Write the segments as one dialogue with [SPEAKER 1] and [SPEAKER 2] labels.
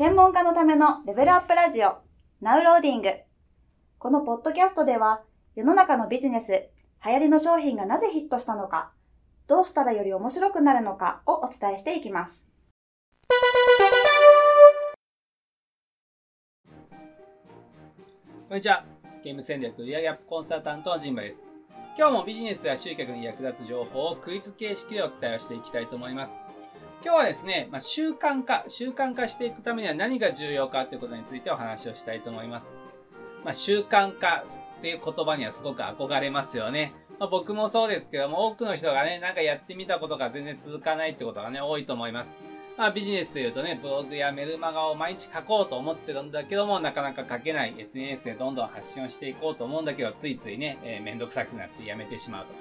[SPEAKER 1] 専門家のためのレベルアップラジオ、ナウローディング。このポッドキャストでは、世の中のビジネス、流行りの商品がなぜヒットしたのか、どうしたらより面白くなるのかをお伝えしていきます。
[SPEAKER 2] こんにちは。ゲーム戦略売上アップコンサルタントのジンバです。今日もビジネスや集客に役立つ情報をクイズ形式でお伝えしていきたいと思います。今日はですね、まあ、習慣化、習慣化していくためには何が重要かということについてお話をしたいと思います。まあ、習慣化っていう言葉にはすごく憧れますよね。まあ、僕もそうですけども、多くの人がね、なんかやってみたことが全然続かないってことがね、多いと思います。まあ、ビジネスで言うとね、ブログやメルマガを毎日書こうと思ってるんだけども、なかなか書けない SNS でどんどん発信をしていこうと思うんだけど、ついついね、えー、めんどくさくなってやめてしまうとか。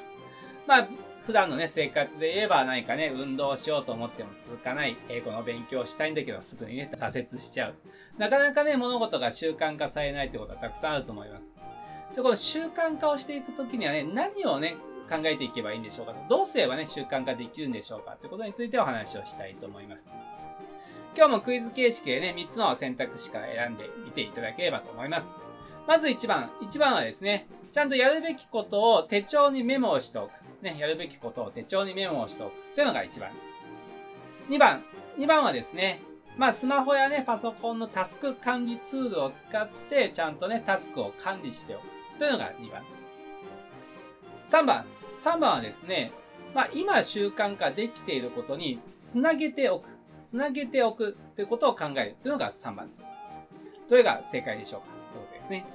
[SPEAKER 2] まあ、普段のね、生活で言えば何かね、運動しようと思っても続かない、英語の勉強したいんだけど、すぐにね、挫折しちゃう。なかなかね、物事が習慣化されないってことはたくさんあると思います。で、この習慣化をしていくときにはね、何をね、考えていけばいいんでしょうかと。どうすればね、習慣化できるんでしょうかということについてお話をしたいと思います。今日もクイズ形式でね、3つの選択肢から選んでみていただければと思います。まず1番。1番はですね、ちゃんとやるべきことを手帳にメモをしておく。ね、やるべきことを手帳にメモをしておくというのが1番です。2番。2番はですね、まあ、スマホやね、パソコンのタスク管理ツールを使って、ちゃんとね、タスクを管理しておくというのが2番です。3番。3番はですね、まあ、今習慣化できていることにつなげておく。つなげておくということを考えるというのが3番です。どれが正解でしょうかということですね。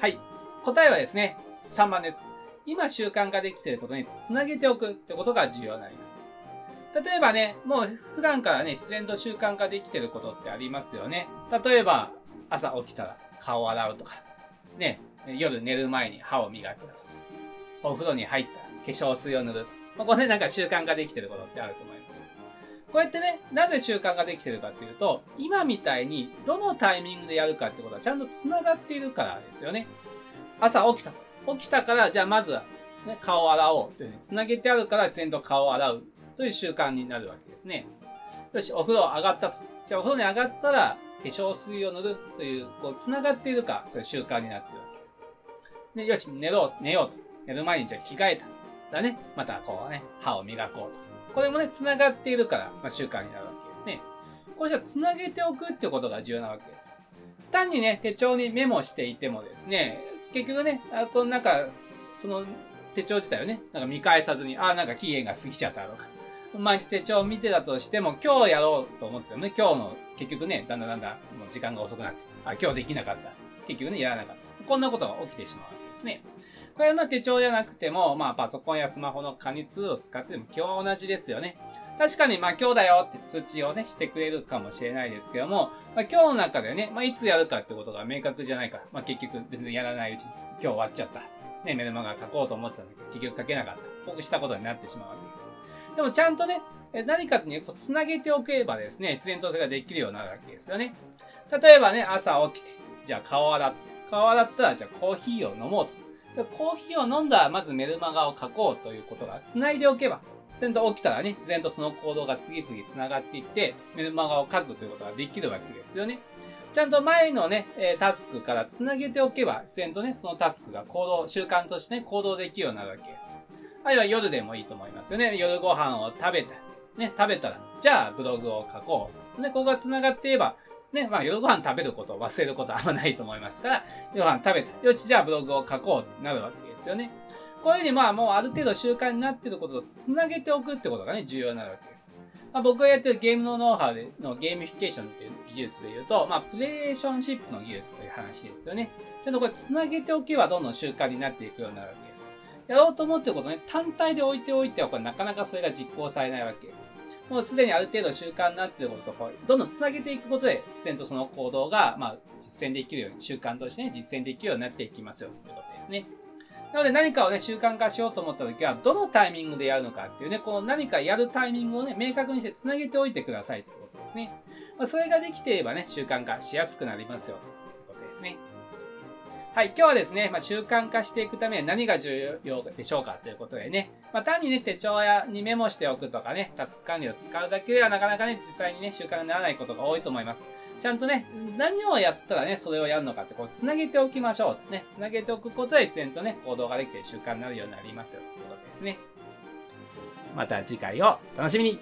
[SPEAKER 2] はい。答えはですね、3番です。今習慣化できていることにつなげておくということが重要になります。例えばね、もう普段からね、自然と習慣化できていることってありますよね。例えば、朝起きたら顔を洗うとか、ね、夜寝る前に歯を磨くとか、お風呂に入ったら化粧水を塗るとか、まあ、これなんか習慣化できていることってあると思います。こうやってね、なぜ習慣化できてるかっていうと、今みたいにどのタイミングでやるかってことはちゃんと繋がっているからですよね。朝起きたと。起きたから、じゃあまず、ね、顔を洗おうというふうに繋げてあるから、自然と顔を洗うという習慣になるわけですね。よし、お風呂上がったと。じゃあお風呂に上がったら、化粧水を塗るという、こう、繋がっているか、という習慣になっているわけです。で、よし、寝ろう、寝ようと。寝る前にじゃあ着替えた。だね。またこうね、歯を磨こうと。これもね、繋がっているから、まあ、習慣になるわけですね。こうしたら繋げておくってことが重要なわけです。単にね、手帳にメモしていてもですね、結局ね、あこのなんか、その手帳自体をね、なんか見返さずに、あ、なんか期限が過ぎちゃったとか、毎日手帳を見てたとしても、今日やろうと思ってたよね。今日の、結局ね、だんだんだんだんもう時間が遅くなって、あ、今日できなかった。結局ね、やらなかった。こんなことが起きてしまうわけですね。これはまあ手帳じゃなくても、まあパソコンやスマホの管理ツールを使っても基本は同じですよね。確かに、まあ今日だよって通知をね、してくれるかもしれないですけども、まあ今日の中でね、まあいつやるかってことが明確じゃないから、まあ結局別にやらないうちに、今日終わっちゃった。ね、メルマガ書こうと思ってたんだけど、結局書けなかった。こうしたことになってしまうわけです。でもちゃんとね、何かにこう繋げておけばですね、自然とそれができるようになるわけですよね。例えばね、朝起きて、じゃあ顔洗って、顔洗ったらじゃあコーヒーを飲もうと。コーヒーを飲んだらまずメルマガを書こうということが繋いでおけば、自然と起きたらね、自然とその行動が次々繋がっていって、メルマガを書くということができるわけですよね。ちゃんと前のね、タスクから繋げておけば、自然とね、そのタスクが行動、習慣としてね、行動できるようになるわけです。あるいは夜でもいいと思いますよね。夜ご飯を食べた。ね、食べたら、じゃあブログを書こう。で、ここが繋がっていれば、ね、まあ夜ご飯食べることを忘れることはあんまないと思いますから、夜ご飯食べた。よし、じゃあブログを書こうってなるわけですよね。こういうふうにまあもうある程度習慣になっていることを繋げておくってことがね、重要になるわけです。まあ、僕がやってるゲームのノウハウでのゲーミフィケーションっていう技術で言うと、まあ、リレーションシップの技術という話ですよね。ちゃんとこれ繋げておけばどんどん習慣になっていくようになるわけです。やろうと思ってることね、単体で置いておいては、これなかなかそれが実行されないわけです。もうすでにある程度習慣になっていることと、こうどんどん繋げていくことで、自然とその行動が、まあ、実践できるように、習慣としてね、実践できるようになっていきますよ、ということですね。なので何かをね、習慣化しようと思った時は、どのタイミングでやるのかっていうね、こう何かやるタイミングをね、明確にして繋げておいてくださいということですね。ま、それができていればね、習慣化しやすくなりますよということですね。はい、今日はですね、まあ、習慣化していくためには何が重要でしょうかということでね、まあ、単にね、手帳やにメモしておくとかね、タスク管理を使うだけではなかなかね、実際にね、習慣にならないことが多いと思います。ちゃんとね、何をやったらね、それをやるのかって、こう、つなげておきましょう。ね、つなげておくことで自然とね、行動ができて習慣になるようになりますよ、ということですね。また次回を楽しみに